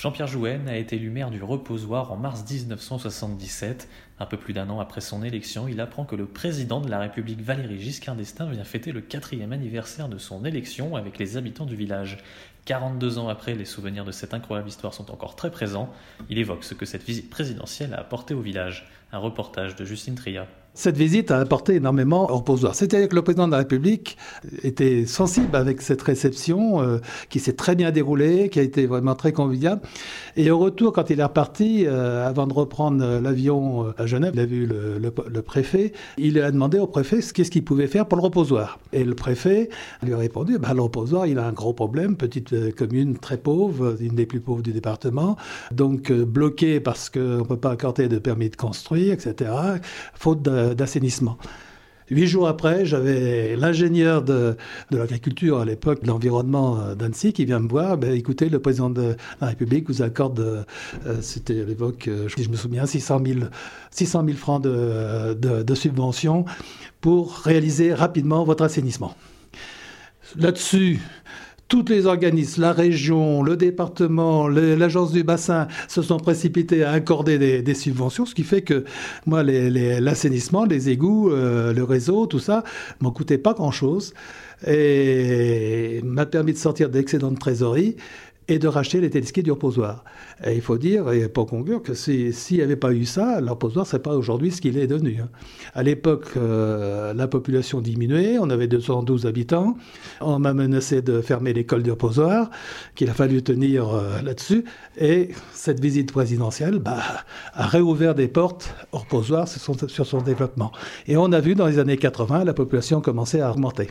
Jean-Pierre Jouenne a été élu maire du Reposoir en mars 1977. Un peu plus d'un an après son élection, il apprend que le président de la République Valéry Giscard d'Estaing vient fêter le quatrième anniversaire de son élection avec les habitants du village. 42 ans après, les souvenirs de cette incroyable histoire sont encore très présents. Il évoque ce que cette visite présidentielle a apporté au village. Un reportage de Justine Tria. Cette visite a apporté énormément au reposoir. C'est-à-dire que le président de la République était sensible avec cette réception euh, qui s'est très bien déroulée, qui a été vraiment très conviviale. Et au retour, quand il est reparti, euh, avant de reprendre l'avion euh, à Genève, il a vu le préfet. Il a demandé au préfet qu'est-ce qu'il pouvait faire pour le reposoir. Et le préfet lui a répondu bah, le reposoir, il a un gros problème, petite commune très pauvre, une des plus pauvres du département, donc bloquée parce qu'on ne peut pas accorder de permis de construire, etc. Faute de d'assainissement. Huit jours après, j'avais l'ingénieur de, l'agriculture à l'époque, de l'environnement euh, d'Annecy, qui vient me voir. Ben, écoutez, le président de la République vous accorde, euh, c'était à l'époque, euh, je me souviens, 600 000, 600 000 francs de, de, de subventions pour réaliser rapidement votre assainissement. Là-dessus, tous les organismes, la région, le département, l'agence du bassin se sont précipités à accorder des, subventions, ce qui fait que moi, l'assainissement, les, égouts, euh, le réseau, tout ça, m'en coûtait pas grand-chose et m'a permis de sortir d'excédents de trésorerie et de racheter les téléskis du reposoir. Et il faut dire, et pour conclure, que s'il n'y avait pas eu ça, le reposoir ne serait pas aujourd'hui ce qu'il est devenu. Hein. À l'époque, euh, la population diminuait, on avait 212 habitants, on m'a menacé de fermer l'école du reposoir, qu'il a fallu tenir euh, là-dessus, et cette visite présidentielle bah, a réouvert des portes au reposoir sur son, sur son développement. Et on a vu dans les années 80, la population commençait à augmenter.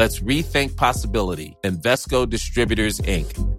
Let's rethink possibility. Invesco Distributors, Inc.